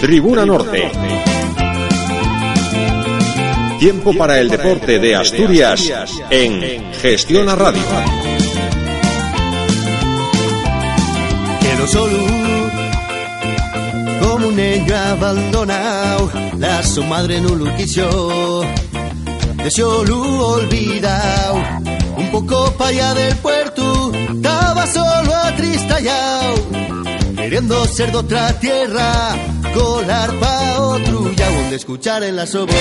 Tribuna Norte. Tiempo para el deporte de Asturias en Gestiona Radio. Quedo solo como un niño abandonado, la su madre no lo quiso, de solo olvidado, un poco para allá del puerto, estaba solo atristallado, queriendo ser de otra tierra, colar pa' otro donde escuchar en la sobo.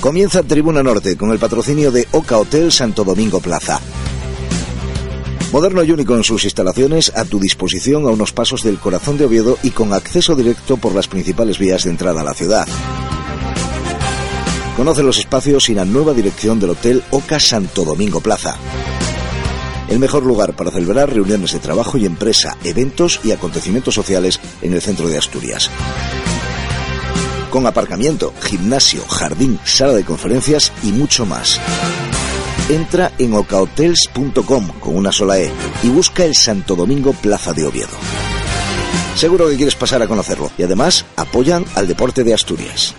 Comienza Tribuna Norte con el patrocinio de Oca Hotel Santo Domingo Plaza. Moderno y único en sus instalaciones, a tu disposición a unos pasos del corazón de Oviedo y con acceso directo por las principales vías de entrada a la ciudad. Conoce los espacios y la nueva dirección del Hotel Oca Santo Domingo Plaza. El mejor lugar para celebrar reuniones de trabajo y empresa, eventos y acontecimientos sociales en el centro de Asturias. Con aparcamiento, gimnasio, jardín, sala de conferencias y mucho más. Entra en ocahotels.com con una sola E y busca el Santo Domingo Plaza de Oviedo. Seguro que quieres pasar a conocerlo y además apoyan al deporte de Asturias.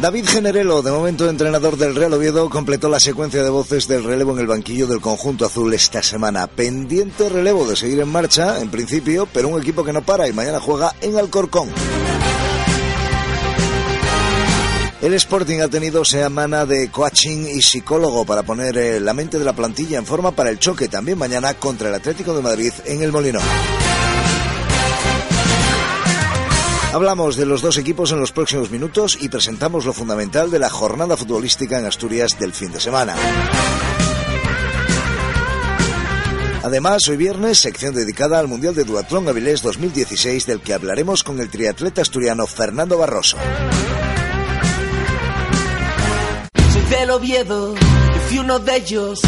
David Generelo, de momento entrenador del Real Oviedo, completó la secuencia de voces del relevo en el banquillo del conjunto azul esta semana. Pendiente relevo de seguir en marcha, en principio, pero un equipo que no para y mañana juega en Alcorcón. El Sporting ha tenido semana de coaching y psicólogo para poner eh, la mente de la plantilla en forma para el choque también mañana contra el Atlético de Madrid en el Molinón. Hablamos de los dos equipos en los próximos minutos y presentamos lo fundamental de la jornada futbolística en Asturias del fin de semana. Además, hoy viernes, sección dedicada al Mundial de Duatlón Avilés 2016, del que hablaremos con el triatleta asturiano Fernando Barroso. Soy del Oviedo, yo fui uno de ellos.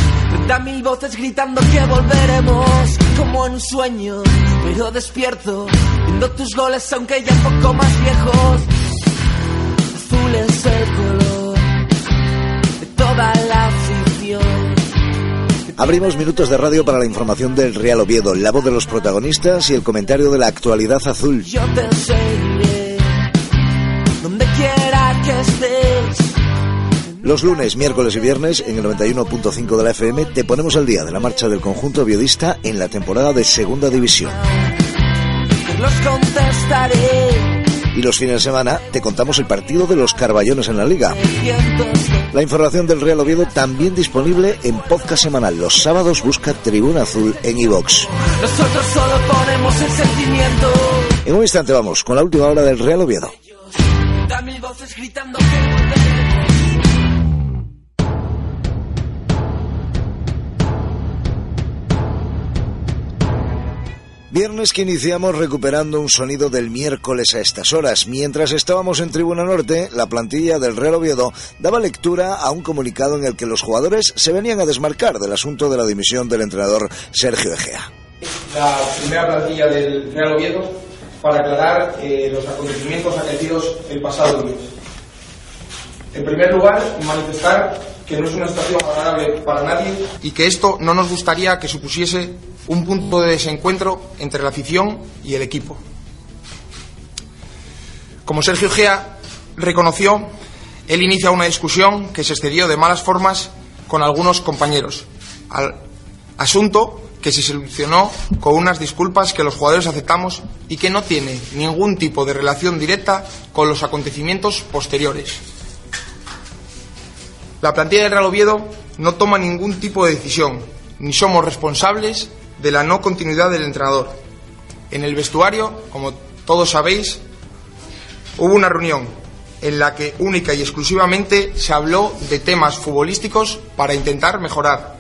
Da mil voces gritando que volveremos como en un sueño, pero despierto viendo tus goles aunque ya un poco más viejos. Azul es el color de toda la afición. Abrimos minutos de radio para la información del Real Oviedo, la voz de los protagonistas y el comentario de la actualidad azul. Yo te seguiré Los lunes, miércoles y viernes en el 91.5 de la FM te ponemos al día de la marcha del conjunto viodista en la temporada de Segunda División. Los contestaré. Y los fines de semana te contamos el partido de los Carballones en la Liga. La información del Real Oviedo también disponible en podcast semanal. Los sábados busca Tribuna Azul en iVox. Nosotros solo ponemos el sentimiento. En un instante vamos con la última hora del Real Oviedo. Da mil voces gritando que Viernes que iniciamos recuperando un sonido del miércoles a estas horas. Mientras estábamos en Tribuna Norte, la plantilla del Real Oviedo daba lectura a un comunicado en el que los jugadores se venían a desmarcar del asunto de la dimisión del entrenador Sergio Egea. La primera plantilla del Real Oviedo para aclarar eh, los acontecimientos acaecidos el pasado lunes. En primer lugar, manifestar que no es una situación agradable para nadie y que esto no nos gustaría que supusiese un punto de desencuentro entre la afición y el equipo. Como Sergio Gea reconoció, él inicia una discusión que se excedió de malas formas con algunos compañeros Al asunto que se solucionó con unas disculpas que los jugadores aceptamos y que no tiene ningún tipo de relación directa con los acontecimientos posteriores. La plantilla del Real Oviedo no toma ningún tipo de decisión, ni somos responsables de la no continuidad del entrenador. En el vestuario, como todos sabéis, hubo una reunión en la que única y exclusivamente se habló de temas futbolísticos para intentar mejorar.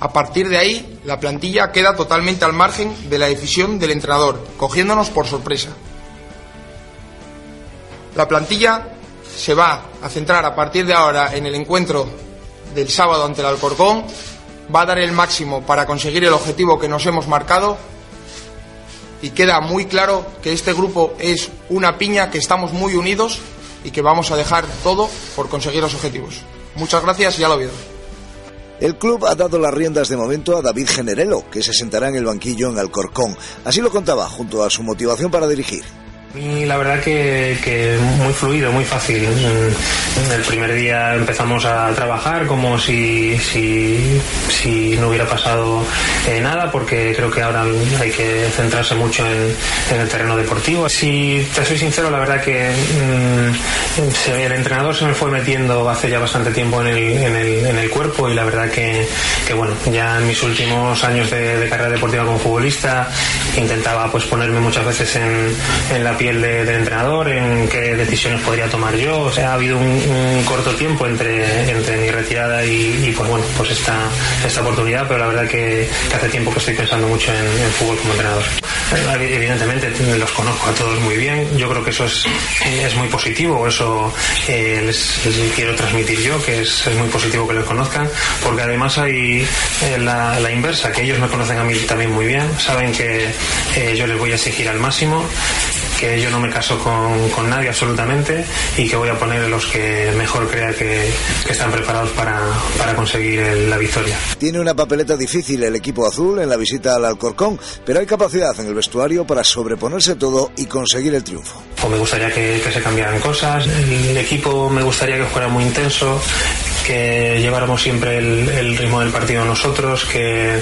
A partir de ahí, la plantilla queda totalmente al margen de la decisión del entrenador, cogiéndonos por sorpresa. La plantilla se va a centrar a partir de ahora en el encuentro del sábado ante el Alcorcón, va a dar el máximo para conseguir el objetivo que nos hemos marcado y queda muy claro que este grupo es una piña, que estamos muy unidos y que vamos a dejar todo por conseguir los objetivos. Muchas gracias y ya lo veo. El club ha dado las riendas de momento a David Generelo, que se sentará en el banquillo en Alcorcón. Así lo contaba, junto a su motivación para dirigir. Y la verdad que, muy fluido, muy fácil. El primer día empezamos a trabajar como si, si, no hubiera pasado eh, nada, porque creo que ahora hay que centrarse mucho en, el terreno deportivo. Si te soy sincero, la verdad que mm, el entrenador se me fue metiendo hace ya bastante tiempo en el, cuerpo y la verdad que, bueno, ya en mis últimos años de, carrera deportiva como futbolista intentaba pues ponerme muchas veces en, en la piel del entrenador, en qué decisiones podría tomar yo. O sea, ha habido un, corto tiempo entre, mi retirada y, pues bueno, pues esta, esta oportunidad, pero la verdad que, hace tiempo que estoy pensando mucho en, fútbol como entrenador. Evidentemente los conozco a todos muy bien, yo creo que eso es, es muy positivo, eso eh, les, quiero transmitir yo, que es, muy positivo que les conozcan, porque además hay eh, la, inversa, que ellos me conocen a mí también muy bien, saben que eh, yo les voy a exigir al máximo que yo no me caso con, nadie absolutamente y que voy a poner los que mejor crea que, están preparados para, para conseguir la victoria. Tiene una papeleta difícil el equipo azul en la visita al Alcorcón, pero hay capacidad en el vestuario para sobreponerse todo y conseguir el triunfo. O me gustaría que, que se cambiaran cosas, el equipo me gustaría que fuera muy intenso, que lleváramos siempre el, ritmo del partido nosotros, que,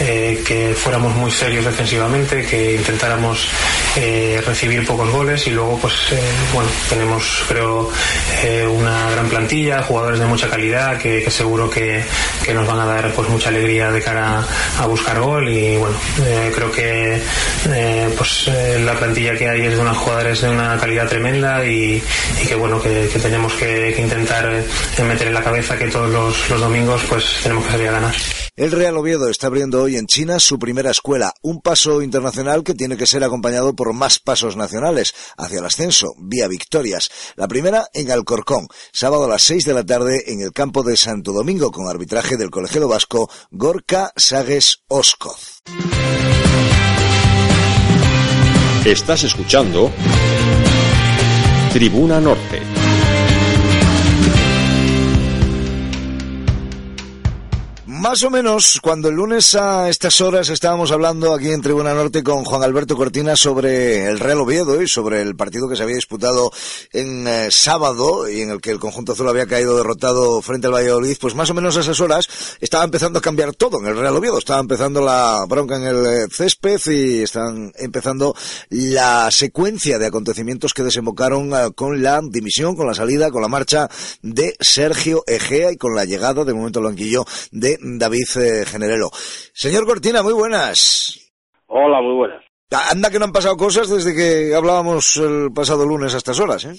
eh, que fuéramos muy serios defensivamente, que intentáramos eh, recibir pocos goles y luego pues eh, bueno tenemos creo una gran plantilla, jugadores de mucha calidad que, seguro que, nos van a dar pues mucha alegría de cara a buscar gol y bueno creo que pues la plantilla que hay es de unos jugadores de una calidad tremenda y, que bueno que, tenemos que intentar meter en la cabeza que todos los, domingos pues tenemos que salir a ganar. El Real Oviedo está abriendo hoy en China su primera escuela, un paso internacional que tiene que ser acompañado por más pasos nacionales hacia el ascenso, vía victorias. La primera en Alcorcón, sábado a las 6 de la tarde en el campo de Santo Domingo con arbitraje del colegiado vasco Gorka Sages Oskoz. Estás escuchando Tribuna Norte. Más o menos cuando el lunes a estas horas estábamos hablando aquí en Tribuna Norte con Juan Alberto Cortina sobre el Real Oviedo y sobre el partido que se había disputado en eh, sábado y en el que el conjunto azul había caído derrotado frente al Valladolid, pues más o menos a esas horas estaba empezando a cambiar todo en el Real Oviedo, estaba empezando la bronca en el eh, césped y están empezando la secuencia de acontecimientos que desembocaron eh, con la dimisión, con la salida, con la marcha de Sergio Egea y con la llegada de momento blanquillo de David eh, Generelo. Señor Cortina, muy buenas. Hola, muy buenas. Anda que no han pasado cosas desde que hablábamos el pasado lunes a estas horas, ¿eh?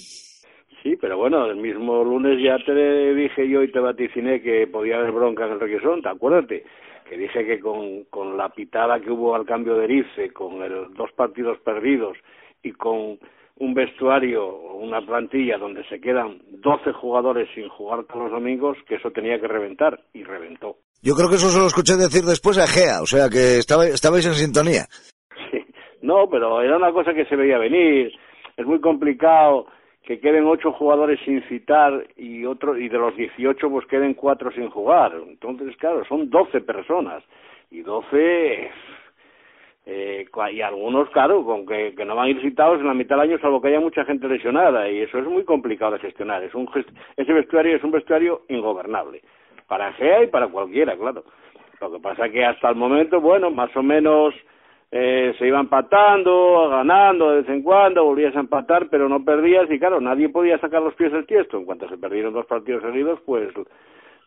Sí, pero bueno, el mismo lunes ya te dije yo y te vaticiné que podía haber bronca en el Requesón, acuérdate, que dije que con, con la pitada que hubo al cambio de Erice, con el, dos partidos perdidos y con un vestuario o una plantilla donde se quedan 12 jugadores sin jugar todos los domingos, que eso tenía que reventar y reventó. Yo creo que eso se lo escuché decir después a Gea, o sea que estabais en sintonía. Sí. No, pero era una cosa que se veía venir. Es muy complicado que queden ocho jugadores sin citar y otro y de los 18 pues queden cuatro sin jugar. Entonces, claro, son 12 personas y 12 eh, y algunos, claro, con que, no van a ir citados en la mitad del año, salvo que haya mucha gente lesionada, y eso es muy complicado de gestionar. Es un ese vestuario es un vestuario ingobernable, para GEA y para cualquiera, claro. Lo que pasa que hasta el momento, bueno, más o menos eh, se iba empatando, ganando de vez en cuando, volvías a empatar, pero no perdías y claro, nadie podía sacar los pies del tiesto. En cuanto se perdieron dos partidos seguidos, pues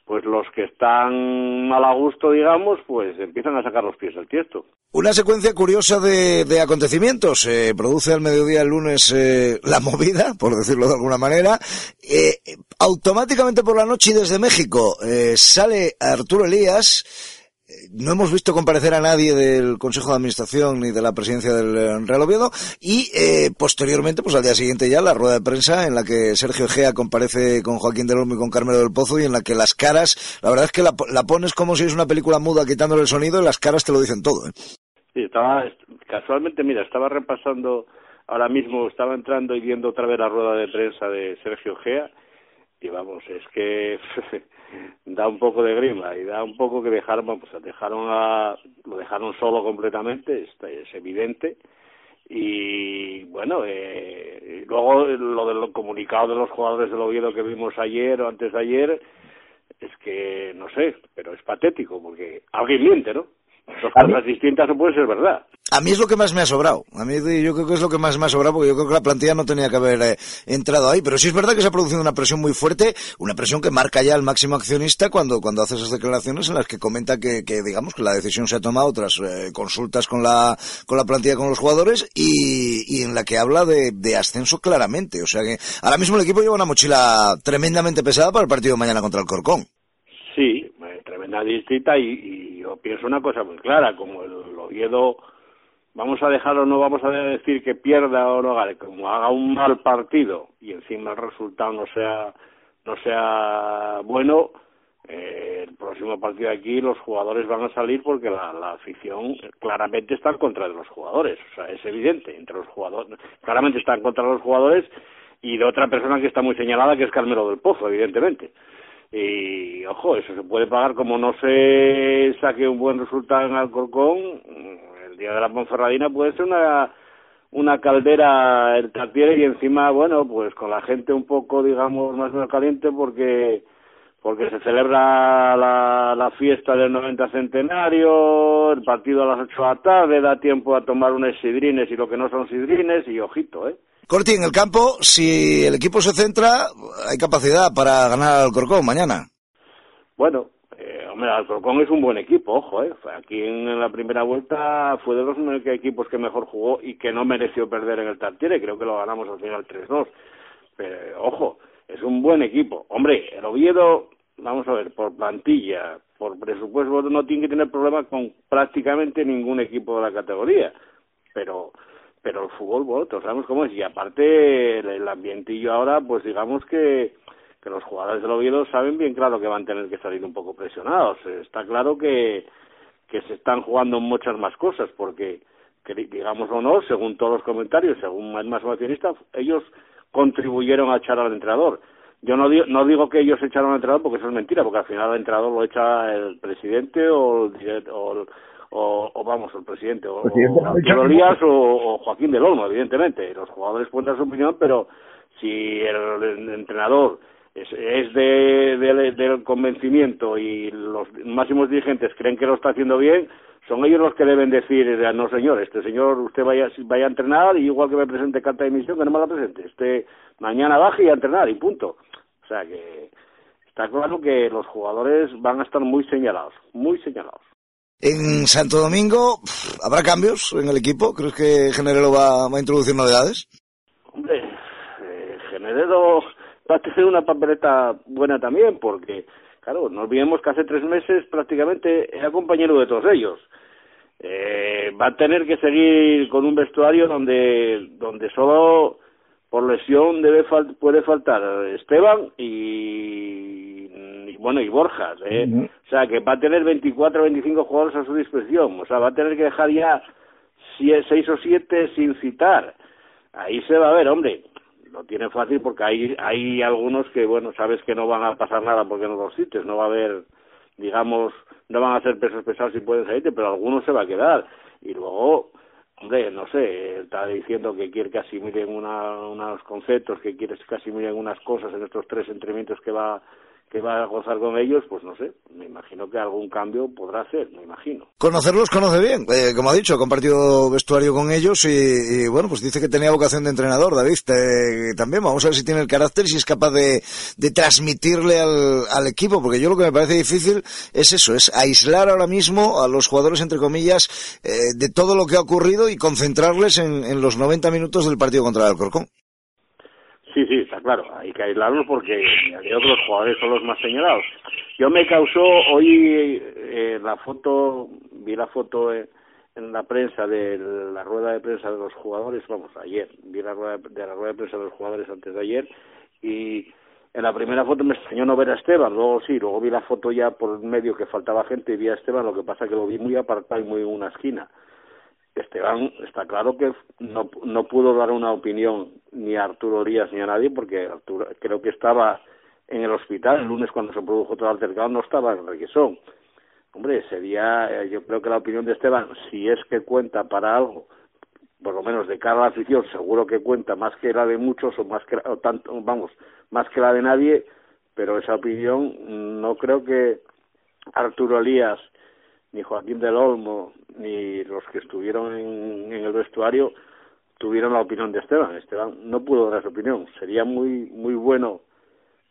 pues los que están mal a gusto, digamos, pues empiezan a sacar los pies del tiesto. Una secuencia curiosa de, de acontecimientos. Se produce al mediodía el lunes eh, la movida, por decirlo de alguna manera. Eh, automáticamente por la noche y desde México eh, sale Arturo Elías no hemos visto comparecer a nadie del Consejo de Administración ni de la presidencia del eh, Real Oviedo y eh, posteriormente, pues al día siguiente ya, la rueda de prensa en la que Sergio Gea comparece con Joaquín del Olmo y con Carmelo del Pozo y en la que las caras, la verdad es que la, pones como si es una película muda quitándole el sonido y las caras te lo dicen todo. ¿eh? Sí, estaba, casualmente, mira, estaba repasando, ahora mismo estaba entrando y viendo otra vez la rueda de prensa de Sergio Gea y vamos, es que da un poco de grima y da un poco que dejaron, pues dejaron a, lo dejaron solo completamente, es, es evidente. Y bueno, eh, luego lo del comunicado de los jugadores del Oviedo que vimos ayer o antes de ayer, es que no sé, pero es patético porque alguien miente, ¿no? Dos cosas distintas no pueden ser verdad. A mí es lo que más me ha sobrado. A mí yo creo que es lo que más me ha sobrado porque yo creo que la plantilla no tenía que haber eh, entrado ahí. Pero sí es verdad que se ha producido una presión muy fuerte, una presión que marca ya el máximo accionista cuando, cuando hace esas declaraciones en las que comenta que, que digamos, que la decisión se ha tomado tras eh, consultas con la, con la plantilla, con los jugadores y, y en la que habla de, de, ascenso claramente. O sea que ahora mismo el equipo lleva una mochila tremendamente pesada para el partido de mañana contra el Corcón. Sí, tremenda distinta y, y yo pienso una cosa muy clara, como el Oviedo vamos a dejarlo, no vamos a decir que pierda o no gane, como haga un mal partido y encima el resultado no sea no sea bueno, eh, el próximo partido aquí los jugadores van a salir porque la, la afición claramente está en contra de los jugadores, o sea, es evidente, entre los jugadores, claramente está en contra de los jugadores y de otra persona que está muy señalada que es Carmelo del Pozo, evidentemente. Y ojo, eso se puede pagar como no se saque un buen resultado en Alcorcón, el día de la Ponferradina puede ser una una caldera el Tartiere y encima, bueno, pues con la gente un poco, digamos, más o menos caliente porque porque se celebra la, la fiesta del 90 centenario, el partido a las 8 de la tarde, da tiempo a tomar unos sidrines y lo que no son sidrines y ojito, ¿eh? Corti, en el campo, si el equipo se centra, hay capacidad para ganar al Corcón mañana. Bueno, Hombre, Alcorcón es un buen equipo, ojo, ¿eh? Aquí en la primera vuelta fue de los equipos que mejor jugó y que no mereció perder en el Tartiere, creo que lo ganamos al final 3-2. Pero, ojo, es un buen equipo. Hombre, el Oviedo, vamos a ver, por plantilla, por presupuesto, no tiene que tener problema con prácticamente ningún equipo de la categoría. Pero pero el fútbol, bueno, todos sabemos cómo es. Y aparte, el ambientillo ahora, pues digamos que que los jugadores del Oviedo saben bien claro que van a tener que salir un poco presionados. Está claro que, que se están jugando muchas más cosas, porque, que, digamos o no, según todos los comentarios, según el más accionista, ellos contribuyeron a echar al entrenador. Yo no digo, no digo que ellos echaron al entrenador porque eso es mentira, porque al final el entrenador lo echa el presidente o, o, o, o vamos, el presidente, o, o, o, Joaquín del Olmo, evidentemente. Los jugadores pueden dar su opinión, pero si el entrenador es, es de, de, del convencimiento y los máximos dirigentes creen que lo está haciendo bien, son ellos los que deben decir, no señor, este señor usted vaya, vaya a entrenar y igual que me presente carta de emisión, que no me la presente, este mañana baje y a entrenar y punto. O sea que está claro que los jugadores van a estar muy señalados, muy señalados. En Santo Domingo, ¿habrá cambios en el equipo? ¿Crees que Generelo va, a introducir novedades? Hombre, eh, Generelo va a tener una papeleta buena también, porque, claro, no olvidemos que hace tres meses prácticamente era compañero de todos ellos. Eh, va a tener que seguir con un vestuario donde, donde solo por lesión debe puede faltar Esteban y, bueno y Borjas ¿eh? o sea que va a tener 24 o 25 jugadores a su disposición. O sea va a tener que dejar ya seis o siete sin citar. Ahí se va a ver hombre. Lo tiene fácil porque hay, hay algunos que, bueno, sabes que no van a pasar nada porque no los cites, no va a haber, digamos, no van a ser pesos pesados si pueden salirte, pero algunos se va a quedar. Y luego, hombre, no sé, está diciendo que quiere que asimilen una, unos conceptos, que quiere que asimilen unas cosas en estos tres entrenamientos que va que va a gozar con ellos, pues no sé, me imagino que algún cambio podrá hacer, me imagino. Conocerlos conoce bien, eh, como ha dicho, ha compartido vestuario con ellos y, bueno, pues dice que tenía vocación de entrenador, David, eh, también vamos a ver si tiene el carácter, si es capaz de, de transmitirle al, al, equipo, porque yo lo que me parece difícil es eso, es aislar ahora mismo a los jugadores, entre comillas, eh, de todo lo que ha ocurrido y concentrarles en, en los 90 minutos del partido contra el Alcorcón. Sí, sí, está claro, hay que aislarlos porque creo que los jugadores son los más señalados. Yo me causó hoy eh, la foto, vi la foto en, la prensa de la rueda de prensa de los jugadores, vamos, ayer, vi la rueda de la rueda de prensa de los jugadores antes de ayer y en la primera foto me extrañó no ver a Esteban, luego sí, luego vi la foto ya por medio que faltaba gente y vi a Esteban, lo que pasa que lo vi muy apartado y muy en una esquina Esteban está claro que no, no pudo dar una opinión ni a Arturo Díaz ni a nadie porque Arturo creo que estaba en el hospital el lunes cuando se produjo todo el altercado no estaba en Requesón. Hombre, sería, eh, yo creo que la opinión de Esteban, si es que cuenta para algo, por lo menos de cara a la afición, seguro que cuenta más que la de muchos o más que o tanto, vamos, más que la de nadie, pero esa opinión no creo que Arturo Elías ni Joaquín del Olmo, ni los que estuvieron en, en el vestuario tuvieron la opinión de Esteban. Esteban no pudo dar su opinión. Sería muy muy bueno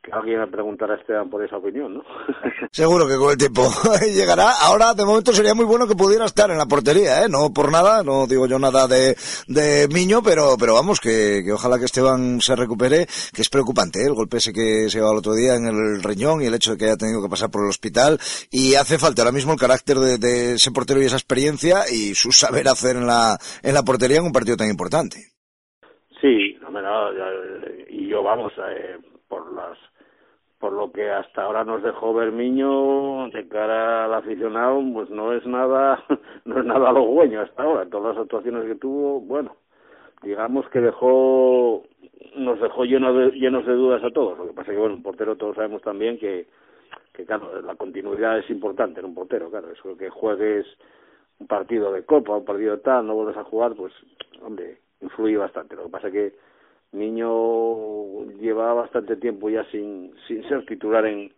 que alguien me preguntara a Esteban por esa opinión, ¿no? Seguro que con el tiempo llegará. Ahora, de momento, sería muy bueno que pudiera estar en la portería, ¿eh? No por nada, no digo yo nada de, de Miño, pero, pero vamos, que, que ojalá que Esteban se recupere, que es preocupante, ¿eh? El golpe ese que se llevó el otro día en el riñón y el hecho de que haya tenido que pasar por el hospital. Y hace falta ahora mismo el carácter de, de ese portero y esa experiencia y su saber hacer en la, en la portería en un partido tan importante. Sí, no, no, y yo vamos, eh, por las por lo que hasta ahora nos dejó Bermiño de cara al aficionado, pues no es nada, no es nada halagüeño hasta ahora. Todas las actuaciones que tuvo, bueno, digamos que dejó, nos dejó lleno de, llenos de dudas a todos. Lo que pasa es que, bueno, un portero todos sabemos también que, que claro, la continuidad es importante en un portero, claro, eso que juegues un partido de copa, un partido tal, no vuelves a jugar, pues, hombre, influye bastante. Lo que pasa que Niño lleva bastante tiempo ya sin, sin ser titular en,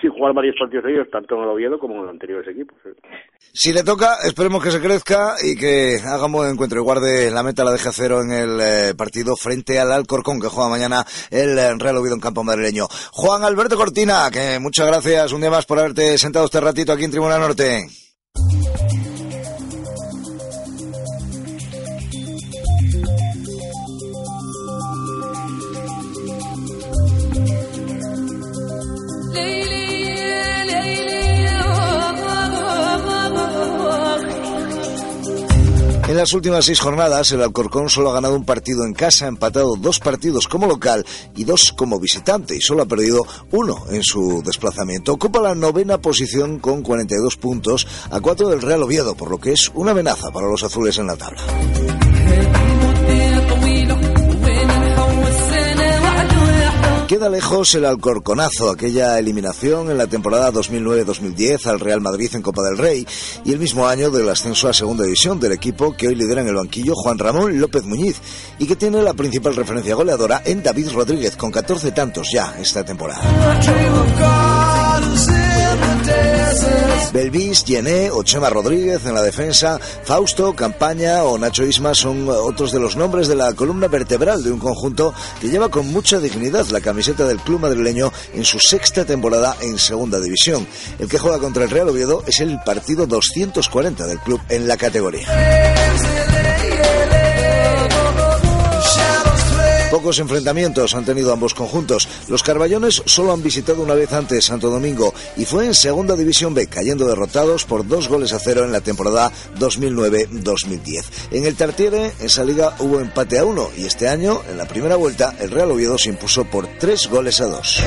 sin jugar varios partidos de ellos, tanto en el Oviedo como en los anteriores equipos. Si le toca, esperemos que se crezca y que haga un buen encuentro y guarde la meta, la deje a cero en el eh, partido frente al Alcorcón que juega mañana el eh, Real Oviedo en campo madrileño. Juan Alberto Cortina, que muchas gracias un día más por haberte sentado este ratito aquí en Tribuna Norte. Las últimas seis jornadas, el Alcorcón solo ha ganado un partido en casa, ha empatado dos partidos como local y dos como visitante, y solo ha perdido uno en su desplazamiento. Ocupa la novena posición con 42 puntos a cuatro del Real Oviedo, por lo que es una amenaza para los azules en la tabla. Queda lejos el Alcorconazo, aquella eliminación en la temporada 2009-2010 al Real Madrid en Copa del Rey y el mismo año del ascenso a Segunda División del equipo que hoy lidera en el banquillo Juan Ramón López Muñiz y que tiene la principal referencia goleadora en David Rodríguez con 14 tantos ya esta temporada. Belvis, Yené o Chema Rodríguez en la defensa, Fausto, Campaña o Nacho Isma son otros de los nombres de la columna vertebral de un conjunto que lleva con mucha dignidad la camiseta del club madrileño en su sexta temporada en segunda división. El que juega contra el Real Oviedo es el partido 240 del club en la categoría. Pocos enfrentamientos han tenido ambos conjuntos. Los Carballones solo han visitado una vez antes Santo Domingo y fue en Segunda División B, cayendo derrotados por dos goles a cero en la temporada 2009-2010. En el Tartiere, esa liga hubo empate a uno y este año, en la primera vuelta, el Real Oviedo se impuso por tres goles a dos.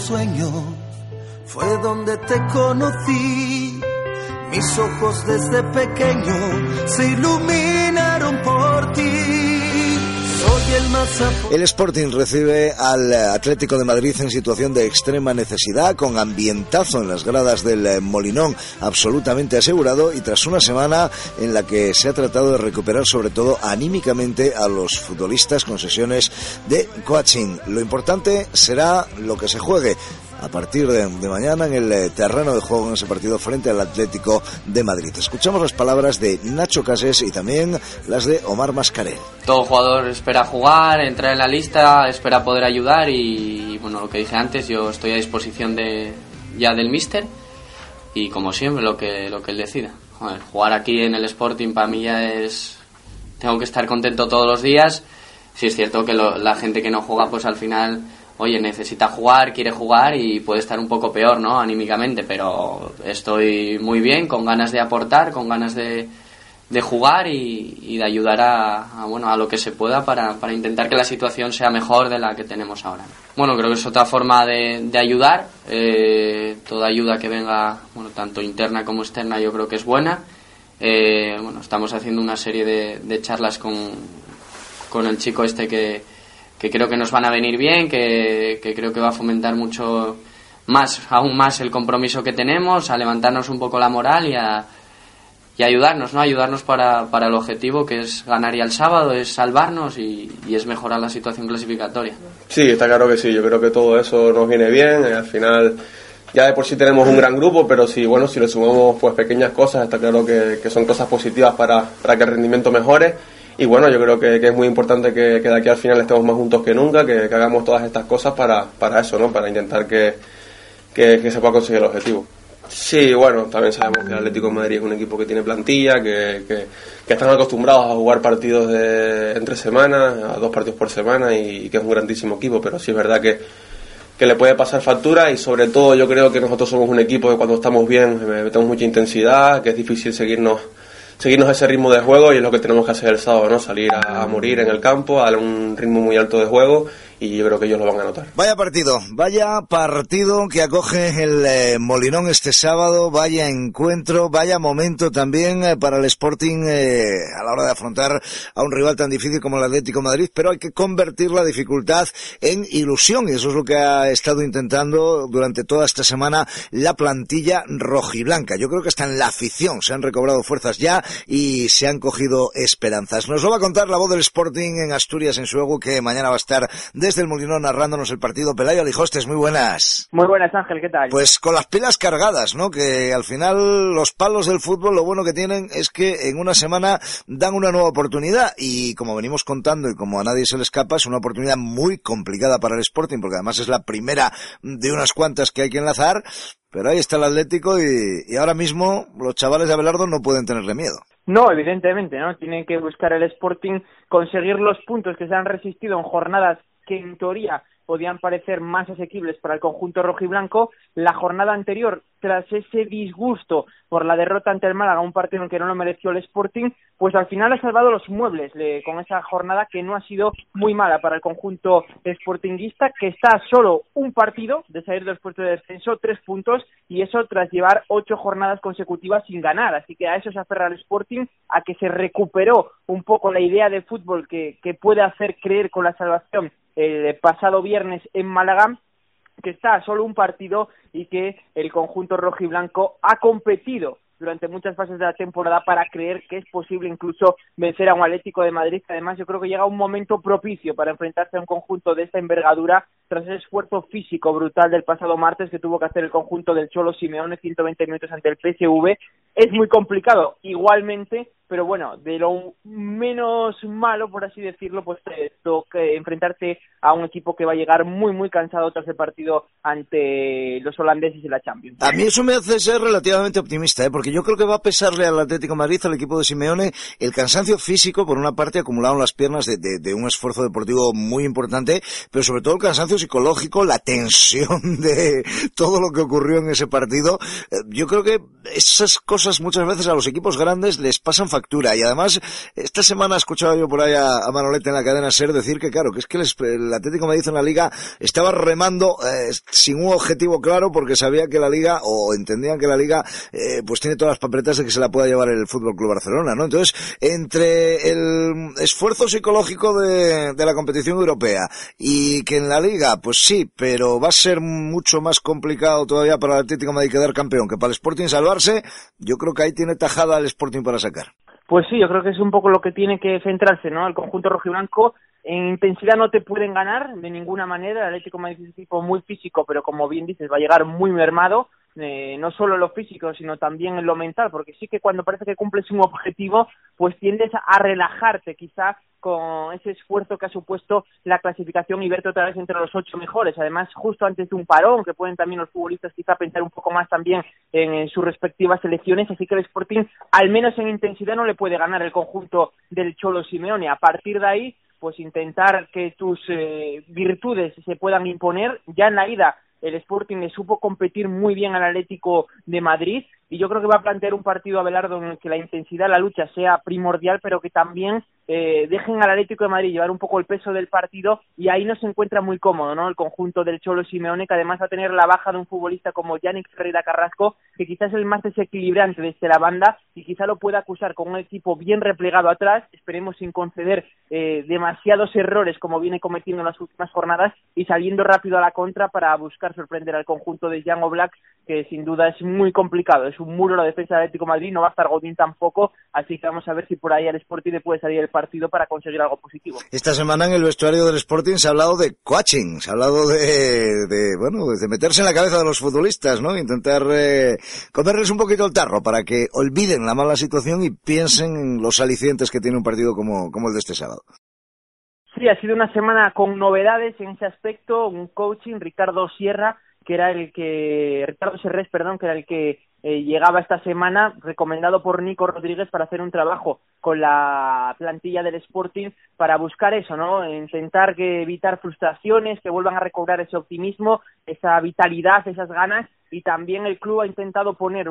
Sueños, fue donde te conocí. Mis ojos desde pequeño se iluminaron por ti. El Sporting recibe al Atlético de Madrid en situación de extrema necesidad, con ambientazo en las gradas del Molinón absolutamente asegurado y tras una semana en la que se ha tratado de recuperar sobre todo anímicamente a los futbolistas con sesiones de coaching. Lo importante será lo que se juegue a partir de, mañana en el eh, terreno de juego en ese partido frente al Atlético de Madrid. Escuchamos las palabras de Nacho Casés y también las de Omar Mascarel. Todo jugador espera jugar, entrar en la lista, espera poder ayudar y bueno, lo que dije antes, yo estoy a disposición de ya del míster y como siempre lo que lo que él decida. jugar aquí en el Sporting para mí ya es tengo que estar contento todos los días. Si es cierto que la gente que no juega pues al final oye, necesita jugar, quiere jugar y puede estar un poco peor, ¿no? Anímicamente, pero estoy muy bien, con ganas de aportar, con ganas de, de jugar y, de ayudar a, bueno, a lo que se pueda para, para, intentar que la situación sea mejor de la que tenemos ahora. Bueno, creo que es otra forma de, de ayudar. Eh, toda ayuda que venga, bueno, tanto interna como externa, yo creo que es buena. Eh, bueno, estamos haciendo una serie de, de charlas con, con el chico este que, que creo que nos van a venir bien, que, creo que va a fomentar mucho más, aún más el compromiso que tenemos, a levantarnos un poco la moral y a, y ayudarnos, ¿no? Ayudarnos para, para el objetivo que es ganar ya el sábado, es salvarnos y, es mejorar la situación clasificatoria. Sí, está claro que sí, yo creo que todo eso nos viene bien, al final ya de por sí tenemos un gran grupo, pero si bueno, si le sumamos pues pequeñas cosas, está claro que, que son cosas positivas para, para que el rendimiento mejore y bueno, yo creo que, es muy importante que, de aquí al final estemos más juntos que nunca, que, hagamos todas estas cosas para, para eso, ¿no? Para intentar que, que, se pueda conseguir el objetivo. Sí, bueno, también sabemos que el Atlético de Madrid es un equipo que tiene plantilla, que, que, están acostumbrados a jugar partidos de entre semanas, a dos partidos por semana y, que es un grandísimo equipo, pero sí es verdad que, que le puede pasar factura y sobre todo yo creo que nosotros somos un equipo que cuando estamos bien eh, metemos mucha intensidad, que es difícil seguirnos seguirnos ese ritmo de juego y es lo que tenemos que hacer el sábado, ¿no? Salir a, morir en el campo, a un ritmo muy alto de juego y yo creo que ellos lo van a notar. Vaya partido, vaya partido que acoge el eh, Molinón este sábado, vaya encuentro, vaya momento también eh, para el Sporting eh, a la hora de afrontar a un rival tan difícil como el Atlético Madrid, pero hay que convertir la dificultad en ilusión y eso es lo que ha estado intentando durante toda esta semana la plantilla rojiblanca. Yo creo que está en la afición, se han recobrado fuerzas ya y se han cogido esperanzas. Nos lo va a contar la voz del Sporting en Asturias en Suego que mañana va a estar de desde el Molinón narrándonos el partido. Pelayo Alijostes, muy buenas. Muy buenas, Ángel, ¿qué tal? Pues con las pilas cargadas, ¿no? Que al final los palos del fútbol lo bueno que tienen es que en una semana dan una nueva oportunidad y como venimos contando y como a nadie se le escapa, es una oportunidad muy complicada para el Sporting porque además es la primera de unas cuantas que hay que enlazar. Pero ahí está el Atlético y, y ahora mismo los chavales de Abelardo no pueden tenerle miedo. No, evidentemente, ¿no? Tienen que buscar el Sporting conseguir los puntos que se han resistido en jornadas que en teoría podían parecer más asequibles para el conjunto rojiblanco. La jornada anterior, tras ese disgusto por la derrota ante el Málaga, un partido en que no lo mereció el Sporting, pues al final ha salvado los muebles con esa jornada que no ha sido muy mala para el conjunto sportinguista, que está solo un partido de salir del puestos de descenso, tres puntos, y eso tras llevar ocho jornadas consecutivas sin ganar. Así que a eso se aferra el Sporting, a que se recuperó un poco la idea de fútbol que, que puede hacer creer con la salvación el pasado viernes en Málaga que está solo un partido y que el conjunto rojo y blanco ha competido durante muchas fases de la temporada para creer que es posible incluso vencer a un Atlético de Madrid, que además yo creo que llega un momento propicio para enfrentarse a un conjunto de esta envergadura tras el esfuerzo físico brutal del pasado martes que tuvo que hacer el conjunto del Cholo Simeone 120 minutos ante el PSV. Es muy complicado igualmente, pero bueno, de lo menos malo, por así decirlo, pues te toca enfrentarte a un equipo que va a llegar muy, muy cansado tras el partido ante los holandeses y la Champions. A mí eso me hace ser relativamente optimista, ¿eh? porque yo creo que va a pesarle al Atlético Madrid, al equipo de Simeone, el cansancio físico, por una parte, acumulado en las piernas de, de, un esfuerzo deportivo muy importante, pero sobre todo el cansancio psicológico, la tensión de todo lo que ocurrió en ese partido. Eh, yo creo que esas cosas muchas veces a los equipos grandes les pasan factura. Y además, esta semana he escuchado yo por ahí a, Manolete en la cadena SER decir que, claro, que es que el, Atlético Madrid en la Liga estaba remando eh, sin un objetivo claro porque sabía que la Liga, o entendían que la Liga, eh, pues tiene todas las papeletas de que se la pueda llevar el Fútbol Club Barcelona, ¿no? Entonces, entre el esfuerzo psicológico de, de la competición europea y que en la Liga, pues sí, pero va a ser mucho más complicado todavía para el Atlético Madrid quedar campeón que para el Sporting salvarse, yo creo que ahí tiene tajada el Sporting para sacar. Pues sí, yo creo que es un poco lo que tiene que centrarse, ¿no? El conjunto rojiblanco en intensidad no te pueden ganar de ninguna manera. El Atlético Madrid es un equipo muy físico, pero como bien dices, va a llegar muy mermado. Eh, no solo en lo físico, sino también en lo mental, porque sí que cuando parece que cumples un objetivo, pues tiendes a relajarte quizá con ese esfuerzo que ha supuesto la clasificación y verte otra vez entre los ocho mejores. Además, justo antes de un parón, que pueden también los futbolistas quizá pensar un poco más también en, sus respectivas selecciones, así que el Sporting, al menos en intensidad, no le puede ganar el conjunto del Cholo Simeone. A partir de ahí, pues intentar que tus eh, virtudes se puedan imponer. Ya en la ida el Sporting le supo competir muy bien al Atlético de Madrid y yo creo que va a plantear un partido a Belardo en el que la intensidad la lucha sea primordial, pero que también eh, dejen al Atlético de Madrid llevar un poco el peso del partido y ahí no se encuentra muy cómodo, ¿no? El conjunto del Cholo Simeone, que además va a tener la baja de un futbolista como Yannick Ferreira Carrasco, que quizás es el más desequilibrante desde la banda y quizá lo pueda acusar con un equipo bien replegado atrás, esperemos sin conceder eh, demasiados errores como viene cometiendo en las últimas jornadas y saliendo rápido a la contra para buscar sorprender al conjunto de Jan Black, que sin duda es muy complicado, un muro la defensa del Atlético Madrid, no va a estar Godín tampoco, así que vamos a ver si por ahí al Sporting le puede salir el partido para conseguir algo positivo. Esta semana en el vestuario del Sporting se ha hablado de coaching, se ha hablado de, de bueno, de meterse en la cabeza de los futbolistas, ¿no? Intentar eh, comerles un poquito el tarro para que olviden la mala situación y piensen en los alicientes que tiene un partido como, como el de este sábado. Sí, ha sido una semana con novedades en ese aspecto, un coaching, Ricardo Sierra, que era el que, Ricardo Serrés, perdón, que era el que eh, llegaba esta semana, recomendado por Nico Rodríguez para hacer un trabajo con la plantilla del Sporting para buscar eso, ¿no? Intentar que evitar frustraciones, que vuelvan a recobrar ese optimismo, esa vitalidad, esas ganas y también el club ha intentado poner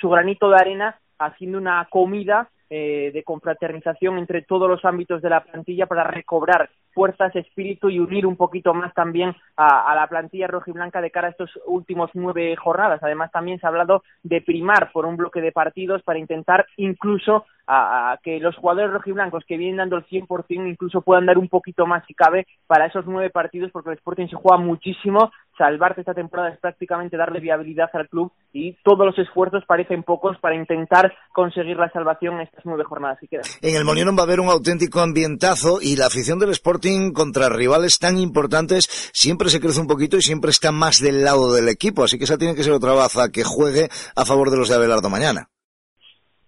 su granito de arena haciendo una comida eh, de confraternización entre todos los ámbitos de la plantilla para recobrar fuerzas, espíritu y unir un poquito más también a, la plantilla rojiblanca de cara a estos últimos nueve jornadas. Además, también se ha hablado de primar por un bloque de partidos para intentar incluso a, que los jugadores rojiblancos que vienen dando el 100% incluso puedan dar un poquito más si cabe para esos nueve partidos porque el Sporting se juega muchísimo salvarse esta temporada es prácticamente darle viabilidad al club y todos los esfuerzos parecen pocos para intentar conseguir la salvación en estas nueve jornadas que quedan. En el Molinón va a haber un auténtico ambientazo y la afición del Sporting contra rivales tan importantes siempre se crece un poquito y siempre está más del lado del equipo, así que esa tiene que ser otra baza que juegue a favor de los de Abelardo mañana.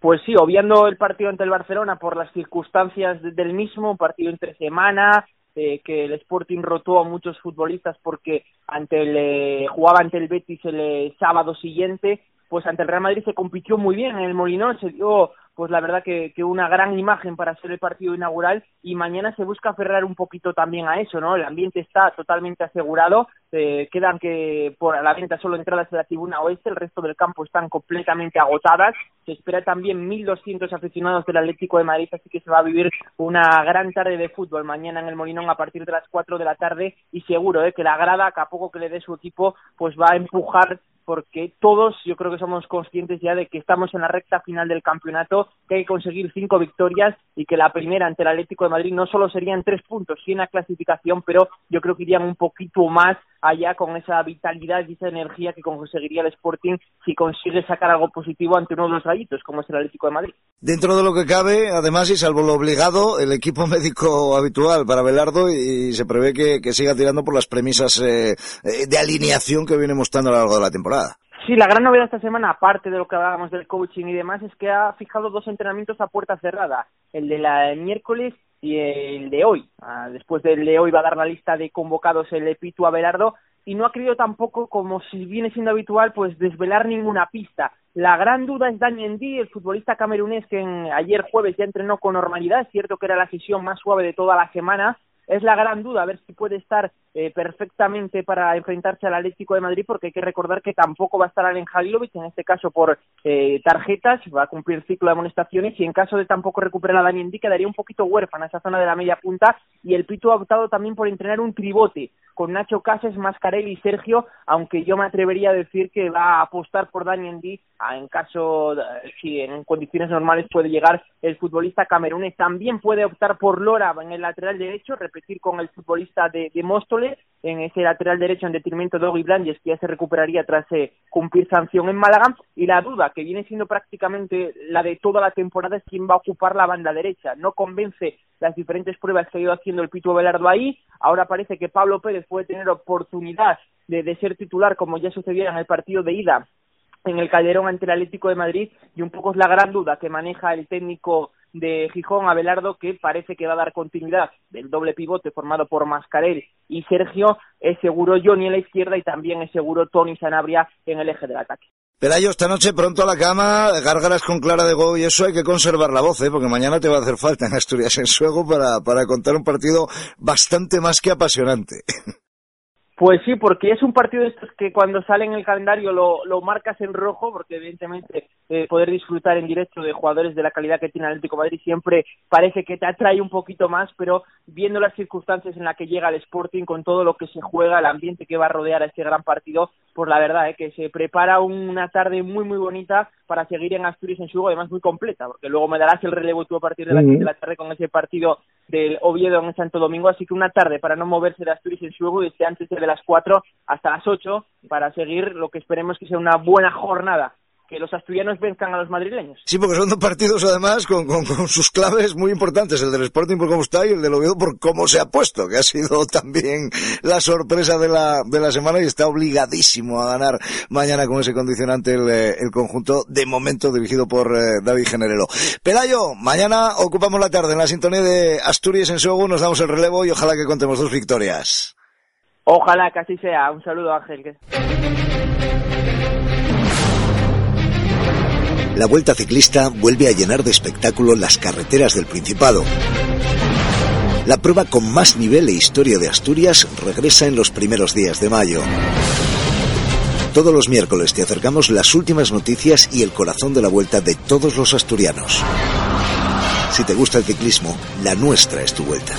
Pues sí, obviando el partido ante el Barcelona por las circunstancias del mismo, un partido entre semana, eh, que el Sporting rotó a muchos futbolistas porque ante el, eh, jugaba ante el Betis el eh, sábado siguiente, pues ante el Real Madrid se compitió muy bien en el Molinón, se dio pues la verdad que, que, una gran imagen para ser el partido inaugural y mañana se busca aferrar un poquito también a eso, ¿no? El ambiente está totalmente asegurado, eh, quedan que por la venta solo entradas de la tribuna oeste, el resto del campo están completamente agotadas, se espera también 1.200 aficionados del Atlético de Madrid, así que se va a vivir una gran tarde de fútbol mañana en el Molinón a partir de las 4 de la tarde y seguro ¿eh? que la grada, que a poco que le dé su equipo, pues va a empujar porque todos yo creo que somos conscientes ya de que estamos en la recta final del campeonato, que hay que conseguir cinco victorias y que la primera ante el Atlético de Madrid no solo serían tres puntos, sí en la clasificación, pero yo creo que irían un poquito más allá con esa vitalidad y esa energía que conseguiría el Sporting si consigue sacar algo positivo ante uno de los gallitos, como es el Atlético de Madrid. Dentro de lo que cabe, además, y salvo lo obligado, el equipo médico habitual para Belardo y, se prevé que, siga tirando por las premisas eh, eh, de alineación que viene mostrando a lo largo de la temporada. Sí, la gran novedad esta semana, aparte de lo que hablábamos del coaching y demás, es que ha fijado dos entrenamientos a puerta cerrada, el de la miércoles y el de hoy. Ah, después del de hoy va a dar la lista de convocados el Epitu Abelardo y no ha querido tampoco, como si viene siendo habitual, pues desvelar ninguna pista. La gran duda es Dani Endi, el futbolista camerunés que ayer jueves ya entrenó con normalidad, es cierto que era la sesión más suave de toda la semana, es la gran duda, a ver si puede estar eh, perfectamente para enfrentarse al Atlético de Madrid, porque hay que recordar que tampoco va a estar Alen Halilovic, en este caso por eh, tarjetas, va a cumplir ciclo de amonestaciones y en caso de tampoco recuperar a Dani Endy quedaría un poquito huérfana esa zona de la media punta y el Pito ha optado también por entrenar un tribote con Nacho Cases, Mascarelli y Sergio, aunque yo me atrevería a decir que va a apostar por Dani Endy en caso, si en condiciones normales puede llegar el futbolista camerunés. También puede optar por Lora en el lateral derecho, repetir con el futbolista de, de Móstoles en ese lateral derecho en detrimento de Ogi Blanches, que ya se recuperaría tras eh, cumplir sanción en Málaga. Y la duda, que viene siendo prácticamente la de toda la temporada, es quién va a ocupar la banda derecha. No convence las diferentes pruebas que ha ido haciendo el Pito Velardo ahí. Ahora parece que Pablo Pérez puede tener oportunidad de, de ser titular, como ya sucediera en el partido de ida en el Calderón ante el Atlético de Madrid y un poco es la gran duda que maneja el técnico de Gijón, Abelardo, que parece que va a dar continuidad del doble pivote formado por Mascarel y Sergio, es seguro Johnny en la izquierda y también es seguro Tony Sanabria en el eje del ataque. Pelayo, esta noche pronto a la cama, gárgaras con Clara de Go y eso hay que conservar la voz, ¿eh? porque mañana te va a hacer falta en Asturias en Suego para, para contar un partido bastante más que apasionante. Pues sí, porque es un partido de estos que cuando sale en el calendario lo, lo marcas en rojo, porque evidentemente eh, poder disfrutar en directo de jugadores de la calidad que tiene Atlético de Madrid siempre parece que te atrae un poquito más, pero viendo las circunstancias en las que llega el Sporting, con todo lo que se juega, el ambiente que va a rodear a este gran partido, pues la verdad es que se prepara una tarde muy muy bonita para seguir en Asturias en su además muy completa, porque luego me darás el relevo tú a partir de las de la tarde con ese partido del Oviedo en Santo Domingo, así que una tarde para no moverse de Asturias en su desde antes de las 4 hasta las 8 para seguir lo que esperemos que sea una buena jornada, que los asturianos venzcan a los madrileños. Sí, porque son dos partidos además con, sus claves muy importantes, el del Sporting por cómo está y el del Oviedo por cómo se ha puesto, que ha sido también la sorpresa de la, de la semana y está obligadísimo a ganar mañana con ese condicionante el, eh, conjunto de momento dirigido por eh, David Generelo. Pelayo, mañana ocupamos la tarde en la sintonía de Asturias en Sogo, nos damos el relevo y ojalá que contemos dos victorias. Ojalá que así sea. Un saludo, Ángel. La Vuelta Ciclista vuelve a llenar de espectáculo las carreteras del Principado. La prueba con más nivel e historia de Asturias regresa en los primeros días de mayo. Todos los miércoles te acercamos las últimas noticias y el corazón de la vuelta de todos los asturianos. Si te gusta el ciclismo, la nuestra es tu vuelta.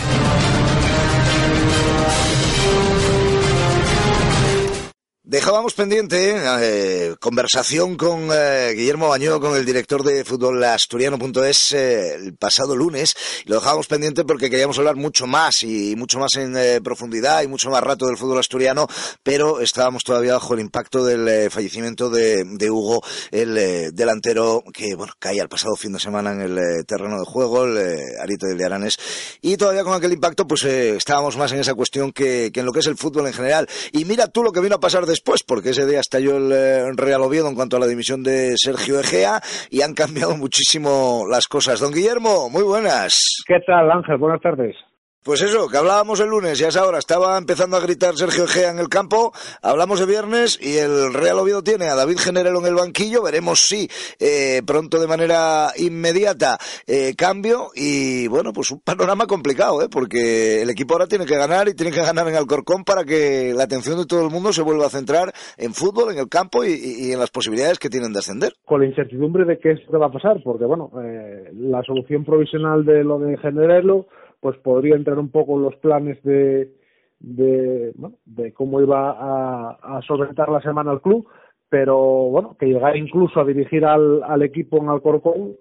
Dejábamos pendiente eh, conversación con eh, Guillermo Bañó, con el director de fútbol asturiano.es eh, el pasado lunes. Y lo dejábamos pendiente porque queríamos hablar mucho más y mucho más en eh, profundidad y mucho más rato del fútbol asturiano, pero estábamos todavía bajo el impacto del eh, fallecimiento de, de Hugo, el eh, delantero que bueno caía el pasado fin de semana en el terreno de juego, el Arito de Aranes. Y todavía con aquel impacto, pues estábamos más en esa cuestión que, que en lo que es el fútbol en general. Y mira tú lo que vino a pasar después, porque ese día estalló el eh, Real Oviedo en cuanto a la dimisión de Sergio Egea y han cambiado muchísimo las cosas. Don Guillermo, muy buenas. ¿Qué tal, Ángel? Buenas tardes. Pues eso, que hablábamos el lunes y a esa hora estaba empezando a gritar Sergio Egea en el campo, hablamos de viernes y el Real Oviedo tiene a David Generelo en el banquillo, veremos si eh, pronto de manera inmediata eh, cambio y bueno, pues un panorama complicado, ¿eh? porque el equipo ahora tiene que ganar y tiene que ganar en Alcorcón para que la atención de todo el mundo se vuelva a centrar en fútbol, en el campo y, y- y en las posibilidades que tienen de ascender. Con la incertidumbre de qué es lo que va a pasar, porque bueno, eh, la solución provisional de lo de Generelo, pues podría entrar un poco en los planes de, de, cómo iba a, a solventar la semana el club, pero bueno, que llegara incluso a dirigir al, al equipo en Alcorcón,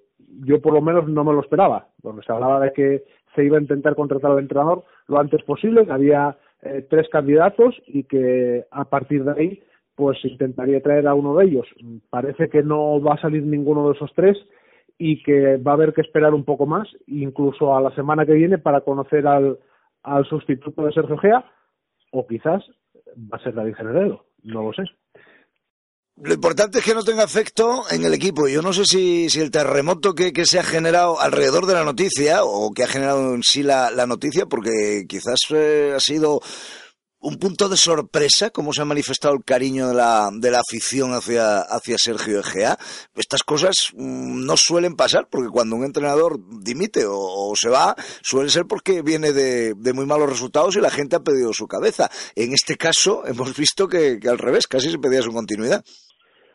yo por lo menos no me lo esperaba, porque se hablaba de que se iba a intentar contratar al entrenador lo antes posible, que había eh, tres candidatos y que a partir de ahí pues intentaría traer a uno de ellos. Parece que no va a salir ninguno de esos tres y que va a haber que esperar un poco más, incluso a la semana que viene, para conocer al, al sustituto de Sergio Gea, o quizás va a ser David Generelo, no lo sé. Lo importante es que no tenga efecto en el equipo. Yo no sé si, si el terremoto que, se ha generado alrededor de la noticia o que ha generado en sí la, la noticia, porque quizás eh, ha sido un punto de sorpresa cómo se ha manifestado el cariño de la, de la afición hacia, hacia Sergio Egea. Estas cosas mm, no suelen pasar porque cuando un entrenador dimite o, se va, suele ser porque viene de, de, muy malos resultados y la gente ha pedido su cabeza. En este caso hemos visto que, que al revés, casi se pedía su continuidad.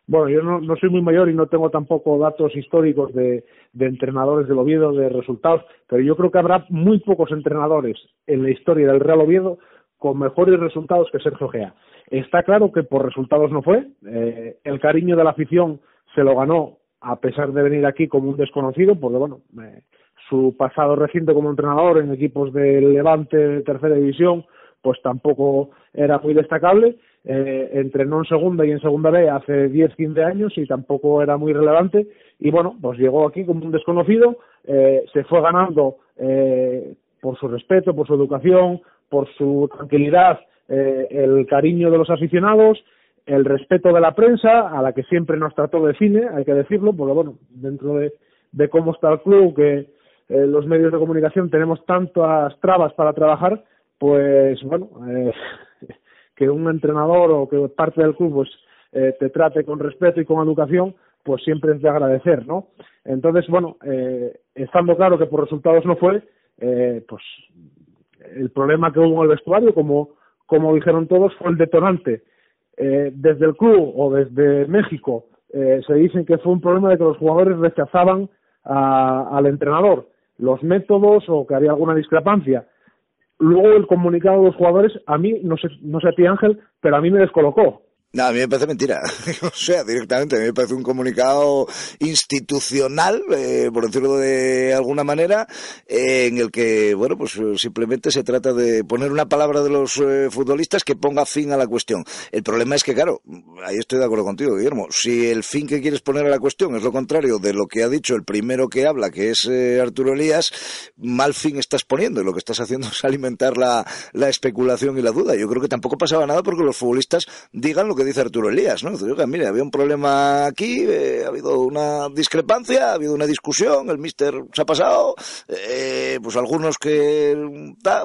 Bueno, yo no, no, soy muy mayor y no tengo tampoco datos históricos de, de entrenadores del Oviedo, de resultados, pero yo creo que habrá muy pocos entrenadores en la historia del Real Oviedo con mejores resultados que Sergio Gea. Está claro que por resultados no fue. Eh, el cariño de la afición se lo ganó a pesar de venir aquí como un desconocido, porque bueno, eh, su pasado reciente como entrenador en equipos del Levante de tercera división, pues tampoco era muy destacable. Eh, entrenó en segunda y en segunda B hace 10, 15 años y tampoco era muy relevante. Y bueno, pues llegó aquí como un desconocido, eh, se fue ganando eh, por su respeto, por su educación, por su tranquilidad, eh, el cariño de los aficionados, el respeto de la prensa, a la que siempre nos trató de cine, hay que decirlo, porque bueno, dentro de, de cómo está el club, que eh, los medios de comunicación tenemos tantas trabas para trabajar, pues bueno, eh, que un entrenador o que parte del club pues eh, te trate con respeto y con educación, pues siempre es de agradecer, ¿no? Entonces, bueno, eh, estando claro que por resultados no fue, eh, pues el problema que hubo en el vestuario, como, como dijeron todos, fue el detonante. Eh, desde el club o desde México eh, se dicen que fue un problema de que los jugadores rechazaban a, al entrenador los métodos o que había alguna discrepancia. Luego el comunicado de los jugadores, a mí, no sé, no sé a ti Ángel, pero a mí me descolocó. No, a mí me parece mentira. o sea, directamente, a mí me parece un comunicado institucional, eh, por decirlo de alguna manera, eh, en el que, bueno, pues simplemente se trata de poner una palabra de los eh, futbolistas que ponga fin a la cuestión. El problema es que, claro, ahí estoy de acuerdo contigo, Guillermo, si el fin que quieres poner a la cuestión es lo contrario de lo que ha dicho el primero que habla, que es eh, Arturo Elías, mal fin estás poniendo y lo que estás haciendo es alimentar la, la especulación y la duda. Yo creo que tampoco pasaba nada porque los futbolistas digan lo que dice Arturo Elías, ¿no? Dice, mire, había un problema aquí, eh, ha habido una discrepancia, ha habido una discusión, el mister se ha pasado, eh, pues algunos que...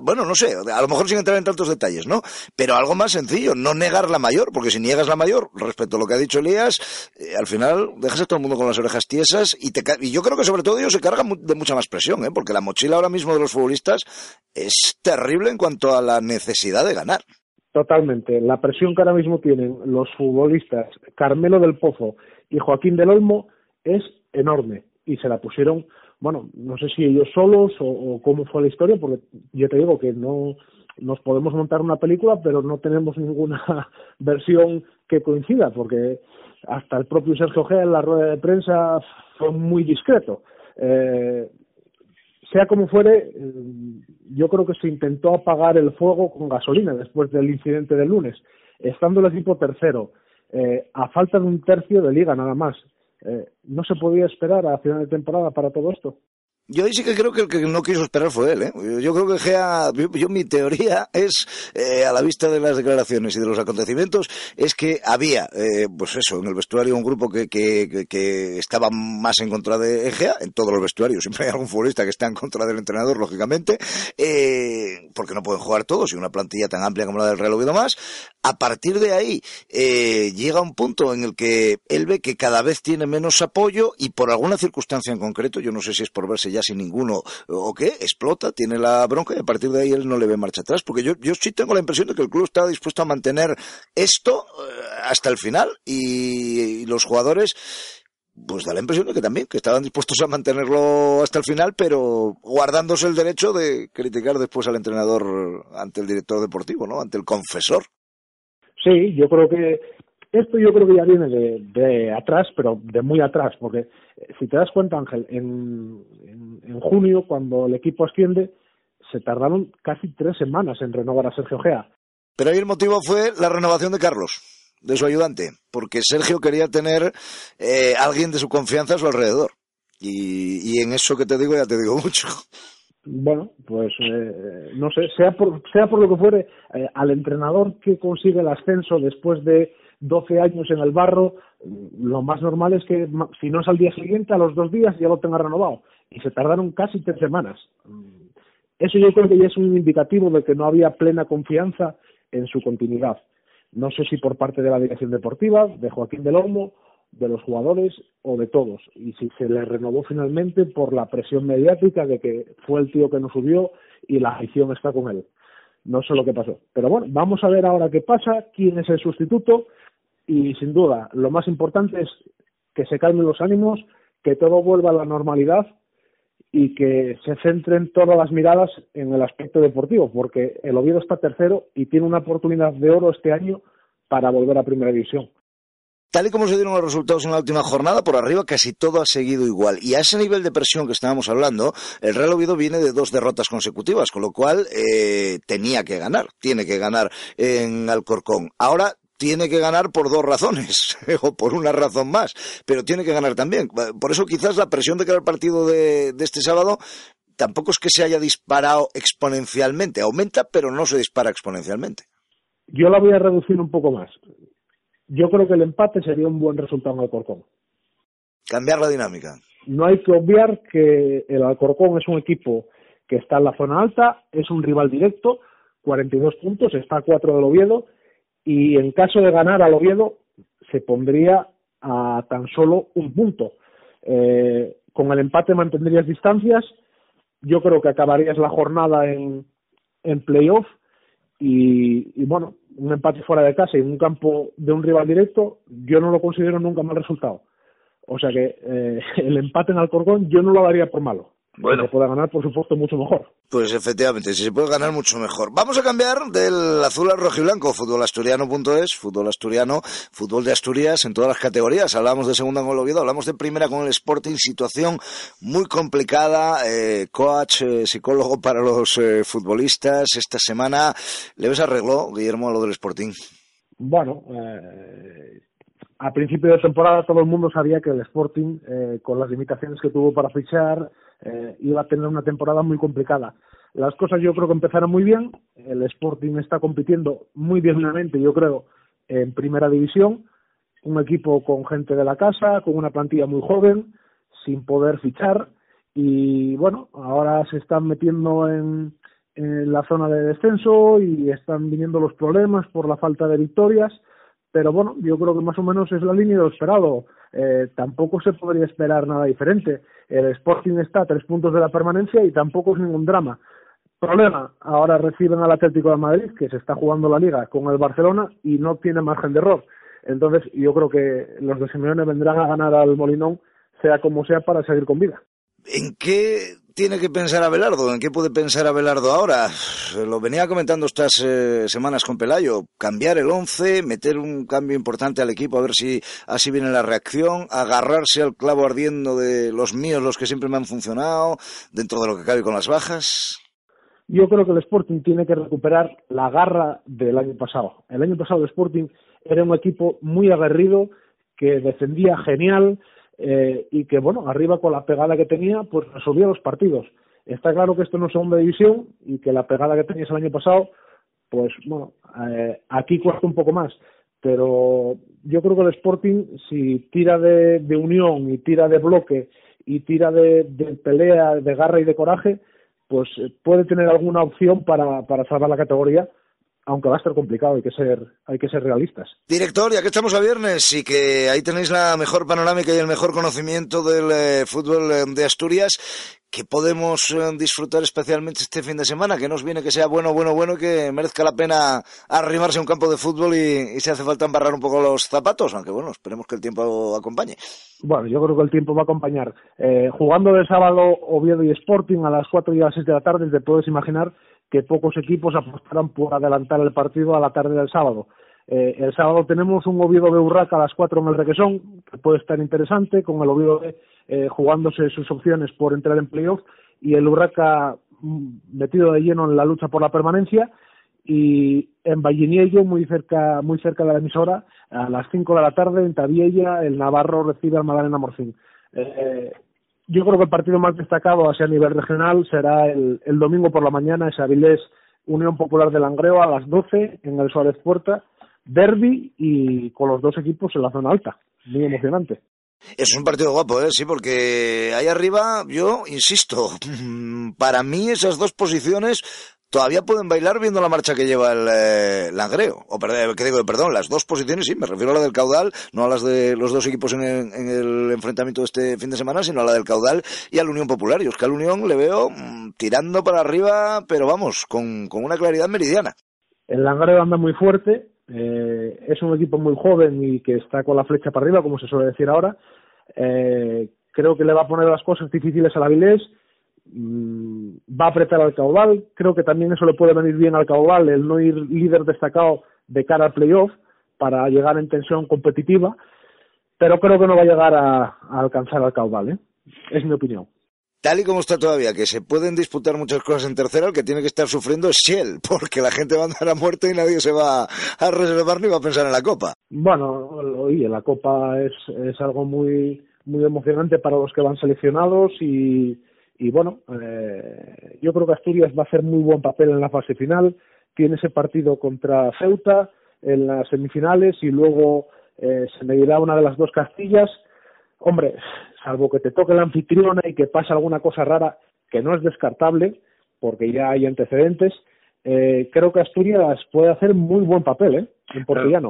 bueno, no sé, a lo mejor sin entrar en tantos detalles, ¿no? Pero algo más sencillo, no negar la mayor, porque si niegas la mayor, respecto a lo que ha dicho Elías, eh, al final dejas a todo el mundo con las orejas tiesas y, te, y yo creo que sobre todo ellos se cargan de mucha más presión, ¿eh? Porque la mochila ahora mismo de los futbolistas es terrible en cuanto a la necesidad de ganar. Totalmente. La presión que ahora mismo tienen los futbolistas Carmelo del Pozo y Joaquín del Olmo es enorme y se la pusieron, bueno, no sé si ellos solos o, cómo fue la historia, porque yo te digo que no nos podemos montar una película, pero no tenemos ninguna versión que coincida, porque hasta el propio Sergio G en la rueda de prensa fue muy discreto. Eh, sea como fuere, eh, yo creo que se intentó apagar el fuego con gasolina después del incidente del lunes, estando el equipo tercero, eh, a falta de un tercio de liga nada más. Eh, ¿No se podía esperar a final de temporada para todo esto? Yo sí que creo que el que no quiso esperar fue él. ¿eh? Yo creo que Gea, yo, mi teoría es, eh, a la vista de las declaraciones y de los acontecimientos, es que había, eh, pues eso, en el vestuario un grupo que, que, que, estaba más en contra de Gea, en todos los vestuarios. Siempre hay algún futbolista que está en contra del entrenador, lógicamente, eh, porque no pueden jugar todos y una plantilla tan amplia como la del Real Oviedo más. A partir de ahí, eh, llega un punto en el que él ve que cada vez tiene menos apoyo y por alguna circunstancia en concreto, yo no sé si es por verse ya sin ninguno o qué, explota, tiene la bronca y a partir de ahí él no le ve marcha atrás, porque yo, yo sí tengo la impresión de que el club está dispuesto a mantener esto eh, hasta el final y, los jugadores pues da la impresión de que también, que estaban dispuestos a mantenerlo hasta el final, pero guardándose el derecho de criticar después al entrenador ante el director deportivo, ¿no? Ante el confesor. Sí, yo creo que esto yo creo que ya viene de, de atrás, pero de muy atrás, porque eh, si te das cuenta, Ángel, en, junio, cuando el equipo asciende, se tardaron casi tres semanas en renovar a Sergio Gea. Pero ahí el motivo fue la renovación de Carlos, de su ayudante, porque Sergio quería tener eh, alguien de su confianza a su alrededor. Y, y en eso que te digo, ya te digo mucho. Bueno, pues eh, no sé, sea por, sea por lo que fuere, eh, al entrenador que consigue el ascenso después de 12 años en el barro, lo más normal es que si no es al día siguiente, a los dos días ya lo tenga renovado. Y se tardaron casi tres semanas. Eso yo creo que ya es un indicativo de que no había plena confianza en su continuidad. No sé si por parte de la dirección deportiva, de Joaquín del Olmo, de los jugadores o de todos. Y si se le renovó finalmente por la presión mediática de que fue el tío que nos subió y la afición está con él. No sé lo que pasó. Pero bueno, vamos a ver ahora qué pasa, quién es el sustituto y sin duda lo más importante es que se calmen los ánimos, que todo vuelva a la normalidad y que se centren todas las miradas en el aspecto deportivo, porque el Oviedo está tercero y tiene una oportunidad de oro este año para volver a Primera División. Tal y como se dieron los resultados en la última jornada, por arriba casi todo ha seguido igual. Y a ese nivel de presión que estábamos hablando, el Real Oviedo viene de dos derrotas consecutivas, con lo cual eh, tenía que ganar, tiene que ganar en Alcorcón. Ahora tiene que ganar por dos razones, o por una razón más, pero tiene que ganar también. Por eso quizás la presión de que el partido de, de este sábado tampoco es que se haya disparado exponencialmente, aumenta, pero no se dispara exponencialmente. Yo la voy a reducir un poco más yo creo que el empate sería un buen resultado en Alcorcón. Cambiar la dinámica. No hay que obviar que el Alcorcón es un equipo que está en la zona alta, es un rival directo, 42 puntos, está a 4 del Oviedo, y en caso de ganar al Oviedo se pondría a tan solo un punto. Eh, con el empate mantendrías distancias, yo creo que acabarías la jornada en, en playoff y, y, bueno, un empate fuera de casa y en un campo de un rival directo, yo no lo considero nunca mal resultado. O sea que eh, el empate en Alcorcón yo no lo daría por malo. Bueno. Se puede ganar, por supuesto, mucho mejor. Pues efectivamente, si se puede ganar mucho mejor. Vamos a cambiar del azul al rojo y blanco. Futbolasturiano.es, fútbol asturiano, fútbol de Asturias en todas las categorías. Hablamos de segunda con el Oviedo, hablamos de primera con el Sporting, situación muy complicada. Eh, coach, eh, psicólogo para los eh, futbolistas. Esta semana, ¿le ves arreglo, Guillermo, a lo del Sporting? Bueno, eh, a principio de temporada todo el mundo sabía que el Sporting, eh, con las limitaciones que tuvo para fichar, eh, iba a tener una temporada muy complicada. Las cosas yo creo que empezaron muy bien. El Sporting está compitiendo muy dignamente, yo creo, en primera división. Un equipo con gente de la casa, con una plantilla muy joven, sin poder fichar. Y bueno, ahora se están metiendo en, en la zona de descenso y están viniendo los problemas por la falta de victorias pero bueno, yo creo que más o menos es la línea de lo esperado. Eh, tampoco se podría esperar nada diferente. El Sporting está a tres puntos de la permanencia y tampoco es ningún drama. Problema, ahora reciben al Atlético de Madrid, que se está jugando la liga con el Barcelona y no tiene margen de error. Entonces, yo creo que los de Simeone vendrán a ganar al Molinón, sea como sea, para seguir con vida. ¿En qué tiene que pensar Abelardo? ¿En qué puede pensar Abelardo ahora? Lo venía comentando estas eh, semanas con Pelayo. Cambiar el once, meter un cambio importante al equipo, a ver si así viene la reacción, agarrarse al clavo ardiendo de los míos, los que siempre me han funcionado, dentro de lo que cabe con las bajas. Yo creo que el Sporting tiene que recuperar la garra del año pasado. El año pasado el Sporting era un equipo muy aguerrido, que defendía genial, eh, y que, bueno, arriba con la pegada que tenía, pues resolvía los partidos. Está claro que esto no es segunda división y que la pegada que tenías el año pasado, pues, bueno, eh, aquí cuesta un poco más. Pero yo creo que el Sporting, si tira de, de unión y tira de bloque y tira de, de pelea, de garra y de coraje, pues eh, puede tener alguna opción para, para salvar la categoría aunque va a estar complicado, hay que ser, hay que ser realistas. Director, ya que estamos a viernes y que ahí tenéis la mejor panorámica y el mejor conocimiento del eh, fútbol eh, de Asturias, ¿qué podemos eh, disfrutar especialmente este fin de semana? Que nos viene que sea bueno, bueno, bueno y que merezca la pena arrimarse a un campo de fútbol y, y se hace falta embarrar un poco los zapatos, aunque bueno, esperemos que el tiempo acompañe. Bueno, yo creo que el tiempo va a acompañar. jugando de sábado Oviedo y Sporting a las 4 y a las 6 de la tarde, te puedes imaginar que pocos equipos apostarán por adelantar el partido a la tarde del sábado. Eh, el sábado tenemos un Oviedo de Urraca a las 4 en el Requesón, que puede estar interesante, con el Oviedo de, eh, jugándose sus opciones por entrar en playoff y el Urraca mm, metido de lleno en la lucha por la permanencia y en Valliniello, muy cerca, muy cerca de la emisora, a las 5 de la tarde en Tabiella, el Navarro recibe al Madalena Morcín. Eh, yo creo que el partido más destacado a nivel regional será el, el domingo por la mañana, ese Avilés Unión Popular de Langreo a las 12 en el Suárez Puerta, derby y con los dos equipos en la zona alta. Muy emocionante. Es un partido guapo, ¿eh? sí, porque ahí arriba, yo insisto, para mí esas dos posiciones todavía pueden bailar viendo la marcha que lleva el eh, Langreo. O perdón, ¿qué digo? Perdón, las dos posiciones, sí, me refiero a la del caudal, no a las de los dos equipos en el, enfrentamiento de este fin de semana, sino a la del caudal y a la Unión Popular. Y Oscar Unión le veo mm, tirando para arriba, pero vamos, con, una claridad meridiana. El Langreo anda muy fuerte, eh, es un equipo muy joven y que está con la flecha para arriba, como se suele decir ahora. Eh, creo que le va a poner las cosas difíciles al Avilés Mm, va a apretar al caudal. Creo que también eso le puede venir bien al caudal, el no ir líder destacado de cara al playoff para llegar en tensión competitiva, pero creo que no va a llegar a, alcanzar al caudal, ¿eh? es mi opinión. Tal y como está todavía, que se pueden disputar muchas cosas en tercera, el que tiene que estar sufriendo es Shell, porque la gente va a andar a muerte y nadie se va a reservar ni va a pensar en la Copa. Bueno, oye, la Copa es, es algo muy, muy emocionante para los que van seleccionados y, y bueno, eh, yo creo que Asturias va a hacer muy buen papel en la fase final. Tiene ese partido contra Ceuta en las semifinales y luego eh, se medirá una de las dos Castillas. Hombre, salvo que te toque la anfitriona y que pase alguna cosa rara, que no es descartable, porque ya hay antecedentes, eh, creo que Asturias puede hacer muy buen papel ¿eh? en portugués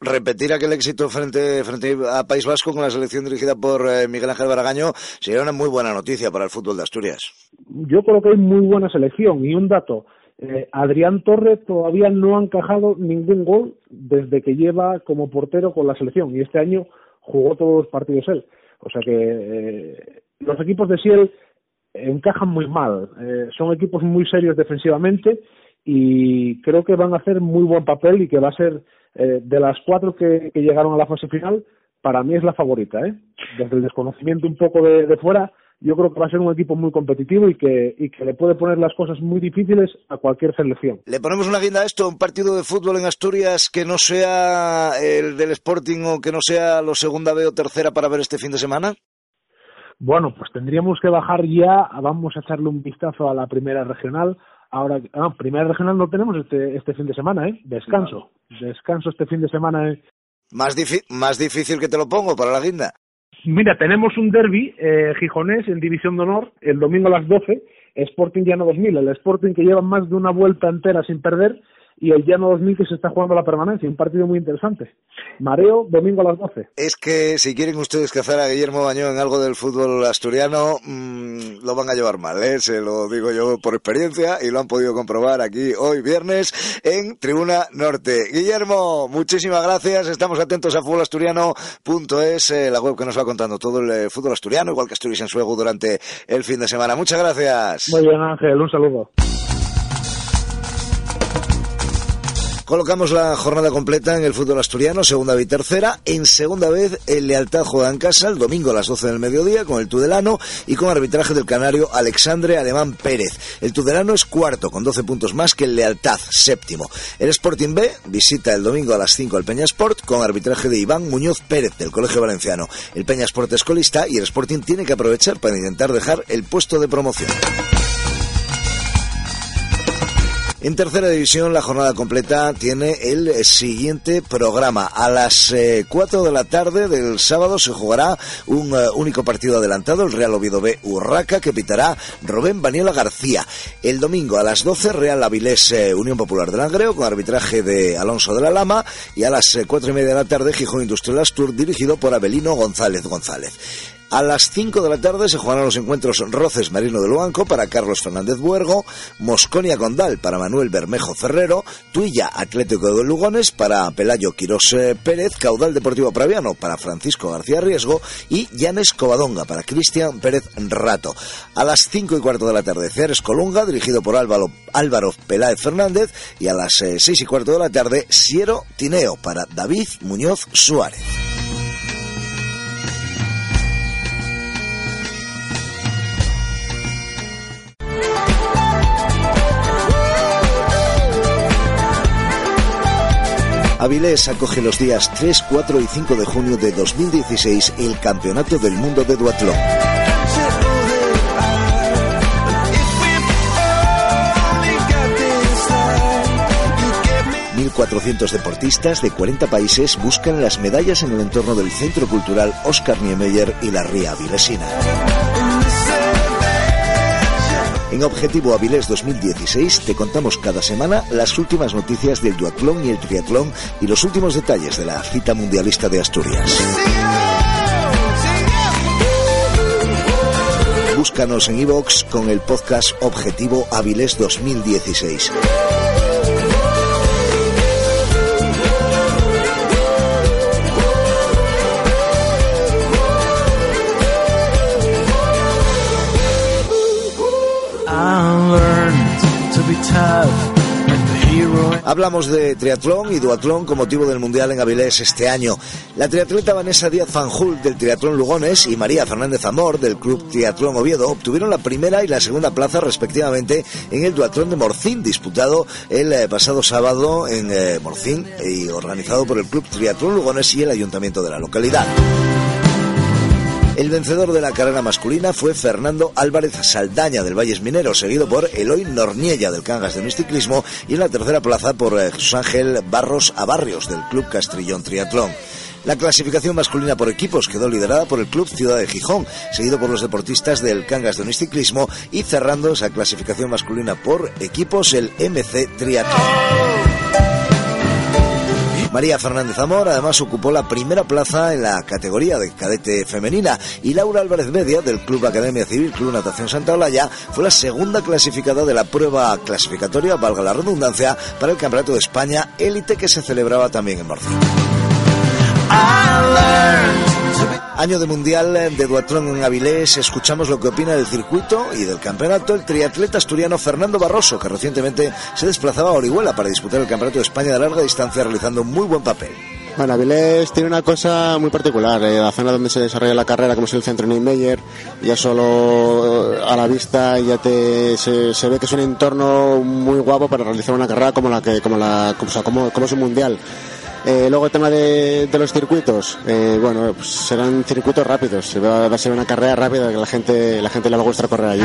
repetir aquel éxito frente, frente a País Vasco con la selección dirigida por eh, Miguel Ángel Baragaño sería una muy buena noticia para el fútbol de Asturias. Yo creo que hay muy buena selección y un dato. Eh, Adrián Torres todavía no ha encajado ningún gol desde que lleva como portero con la selección y este año jugó todos los partidos él. O sea que eh, los equipos de Siel encajan muy mal. son equipos muy serios defensivamente y creo que van a hacer muy buen papel y que va a ser eh, de las cuatro que, llegaron a la fase final, para mí es la favorita. ¿eh? Desde el desconocimiento un poco de, fuera, yo creo que va a ser un equipo muy competitivo y que, y que le puede poner las cosas muy difíciles a cualquier selección. ¿Le ponemos una guinda a esto? ¿Un partido de fútbol en Asturias que no sea el del Sporting o que no sea lo segunda B o tercera para ver este fin de semana? Bueno, pues tendríamos que bajar ya, vamos a echarle un vistazo a la primera regional, Ahora, ah, primera regional no tenemos este, este fin de semana, ¿eh? Descanso. Descanso este fin de semana. ¿eh? Más, más difícil que te lo pongo para la guinda. Mira, tenemos un derby eh, gijonés en División de Honor el domingo a las 12, Sporting Llano 2000, el Sporting que lleva más de una vuelta entera sin perder y el Llano 2000 que se está jugando la permanencia, un partido muy interesante. Mareo, domingo a las 12. Es que si quieren ustedes cazar a Guillermo Bañón en algo del fútbol asturiano, mmm, lo van a llevar mal, ¿eh? se lo digo yo por experiencia y lo han podido comprobar aquí hoy viernes en Tribuna Norte. Guillermo, muchísimas gracias, estamos atentos a fútbolasturiano.es, eh, la web que nos va contando todo el eh, fútbol asturiano, igual que Asturias en Suego durante el fin de semana. Muchas gracias. Muy bien Ángel, un saludo. Colocamos la jornada completa en el fútbol asturiano, segunda y tercera. En segunda vez, el Lealtad juega en casa el domingo a las 12 del mediodía con el Tudelano y con arbitraje del canario Alexandre Alemán Pérez. El Tudelano es cuarto con 12 puntos más que el Lealtad, séptimo. El Sporting B visita el domingo a las 5 al Peña Sport con arbitraje de Iván Muñoz Pérez del Colegio Valenciano. El Peña Sport es colista y el Sporting tiene que aprovechar para intentar dejar el puesto de promoción. En tercera división, la jornada completa tiene el siguiente programa. A las 4 eh, de la tarde del sábado se jugará un eh, único partido adelantado, el Real Oviedo B Urraca, que pitará Rubén Baniela García. El domingo a las 12, Real Avilés eh, Unión Popular de Langreo, con arbitraje de Alonso de la Lama. Y a las 4 y media de la tarde, Gijón Industrial Astur, dirigido por Abelino González González. A las 5 de la tarde se jugarán los encuentros Roces Marino de Luanco para Carlos Fernández Buergo, Mosconia Condal para Manuel Bermejo Ferrero, Tuilla Atlético de Lugones para Pelayo Quirós eh, Pérez, Caudal Deportivo Praviano para Francisco García Riesgo y Llanes Covadonga para Cristian Pérez Rato. A las 5 y cuarto de la tarde Ceres Colunga dirigido por Álvaro, Álvaro Peláez Fernández y a las 6 eh, y cuarto de la tarde Siero Tineo para David Muñoz Suárez. Avilés acoge los días 3, 4 y 5 de junio de 2016 el Campeonato del Mundo de Duatlón. 1.400 deportistas de 40 países buscan las medallas en el entorno del Centro Cultural Oscar Niemeyer y la Ría Avilesina. En Objetivo Avilés 2016 te contamos cada semana las últimas noticias del duatlón y el triatlón y los últimos detalles de la cita mundialista de Asturias. Búscanos en iVoox con el podcast Objetivo Avilés 2016. Hablamos de triatlón y duatlón con motivo del Mundial en Avilés este año. La triatleta Vanessa Díaz Fanjul del Triatlón Lugones y María Fernández Amor del Club Triatlón Oviedo obtuvieron la primera y la segunda plaza respectivamente en el duatlón de Morcín disputado el eh, pasado sábado en eh, Morcín y organizado por el Club Triatlón Lugones y el Ayuntamiento de la localidad. El vencedor de la carrera masculina fue Fernando Álvarez Saldaña del Valles Minero, seguido por Eloy Norniella del Cangas de Ciclismo y en la tercera plaza por eh, Jesús Ángel Barros Abarrios del Club Castrillón Triatlón. La clasificación masculina por equipos quedó liderada por el Club Ciudad de Gijón, seguido por los deportistas del Cangas de Ciclismo y cerrando esa clasificación masculina por equipos el MC Triatlón. María Fernández Amor además ocupó la primera plaza en la categoría de cadete femenina y Laura Álvarez Media del Club Academia Civil Club Natación Santa Olaya fue la segunda clasificada de la prueba clasificatoria, valga la redundancia, para el Campeonato de España élite que se celebraba también en marzo. Año de Mundial de Duatlón en Avilés, escuchamos lo que opina del circuito y del campeonato el triatleta asturiano Fernando Barroso, que recientemente se desplazaba a Orihuela para disputar el Campeonato de España de larga distancia realizando un muy buen papel. Bueno, Avilés tiene una cosa muy particular. Eh, la zona donde se desarrolla la carrera, como es el centro Neymeyer, ya solo a la vista ya te, se, ve que es un entorno muy guapo para realizar una carrera como la que como la como, como es un mundial. Eh, luego el tema de, los circuitos, eh, bueno, pues serán circuitos rápidos, va, va, a ser una carrera rápida que la gente, la gente le va a gustar correr allí.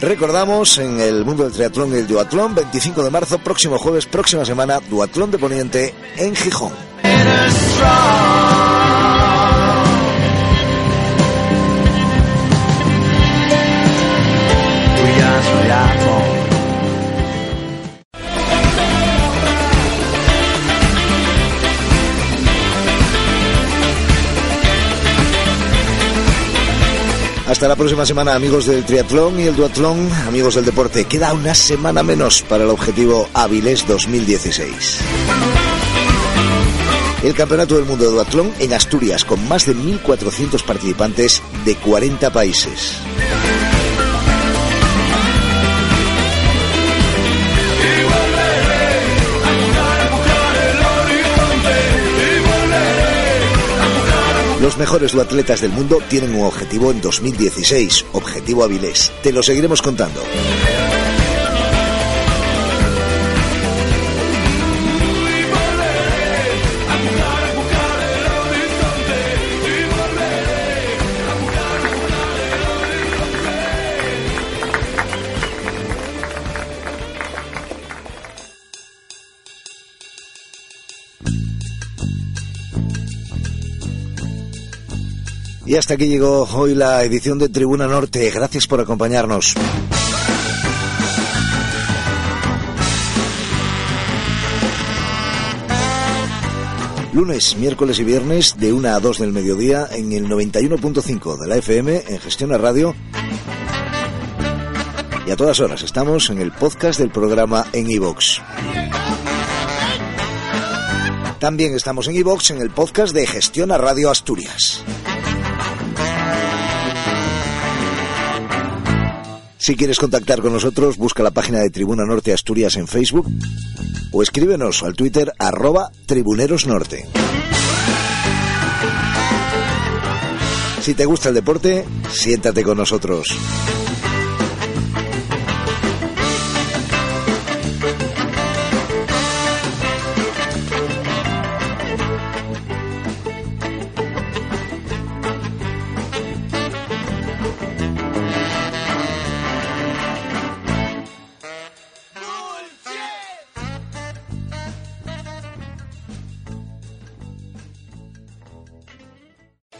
Recordamos en el mundo del triatlón y el duatlón, 25 de marzo, próximo jueves, próxima semana, duatlón de Poniente en Gijón. Hasta la próxima semana, amigos del triatlón y el duatlón, amigos del deporte. Queda una semana menos para el objetivo Avilés 2016. El Campeonato del Mundo de Duatlón en Asturias, con más de 1.400 participantes de 40 países. Los mejores duatletas del mundo tienen un objetivo en 2016, Objetivo Avilés. Te lo seguiremos contando. Y hasta aquí llegó hoy la edición de Tribuna Norte. Gracias por acompañarnos. Lunes, miércoles y viernes de 1 a 2 del mediodía en el 91.5 de la FM en Gestión a Radio. Y a todas horas estamos en el podcast del programa en iVox. También estamos en iVox en el podcast de Gestión a Radio Asturias. Si quieres contactar con nosotros, busca la página de Tribuna Norte Asturias en Facebook o escríbenos al Twitter arroba tribunerosnorte. Si te gusta el deporte, siéntate con nosotros.